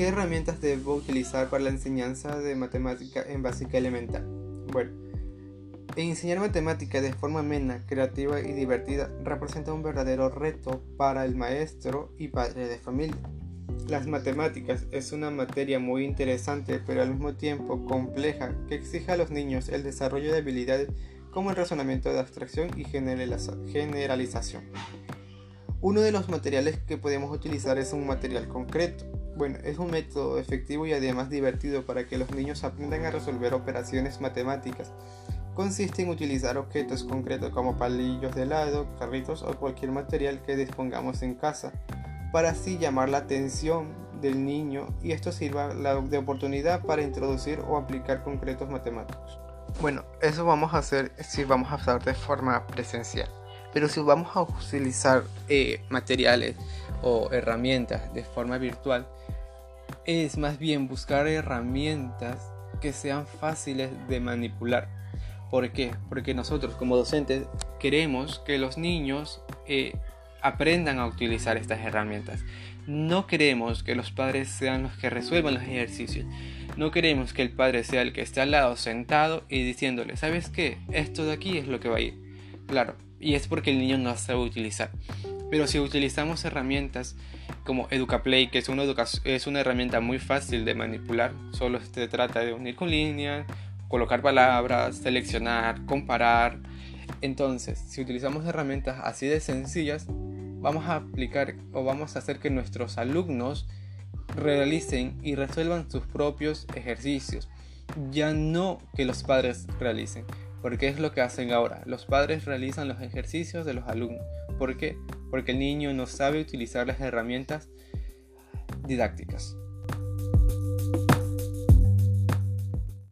¿qué herramientas debo utilizar para la enseñanza de matemática en básica elemental? Bueno, enseñar matemática de forma amena, creativa y divertida representa un verdadero reto para el maestro y padre de familia. Las matemáticas es una materia muy interesante pero al mismo tiempo compleja que exige a los niños el desarrollo de habilidades como el razonamiento de abstracción y generalización. Uno de los materiales que podemos utilizar es un material concreto. Bueno, es un método efectivo y además divertido para que los niños aprendan a resolver operaciones matemáticas. Consiste en utilizar objetos concretos como palillos de helado, carritos o cualquier material que dispongamos en casa, para así llamar la atención del niño y esto sirva de oportunidad para introducir o aplicar concretos matemáticos. Bueno, eso vamos a hacer si vamos a hacer de forma presencial. Pero si vamos a utilizar eh, materiales o herramientas de forma virtual, es más bien buscar herramientas que sean fáciles de manipular. ¿Por qué? Porque nosotros como docentes queremos que los niños eh, aprendan a utilizar estas herramientas. No queremos que los padres sean los que resuelvan los ejercicios. No queremos que el padre sea el que esté al lado sentado y diciéndole, ¿sabes qué? Esto de aquí es lo que va a ir. Claro, y es porque el niño no sabe utilizar. Pero si utilizamos herramientas como EducaPlay, que es una, es una herramienta muy fácil de manipular, solo se trata de unir con líneas, colocar palabras, seleccionar, comparar. Entonces, si utilizamos herramientas así de sencillas, vamos a aplicar o vamos a hacer que nuestros alumnos realicen y resuelvan sus propios ejercicios, ya no que los padres realicen. Porque es lo que hacen ahora. Los padres realizan los ejercicios de los alumnos. ¿Por qué? Porque el niño no sabe utilizar las herramientas didácticas.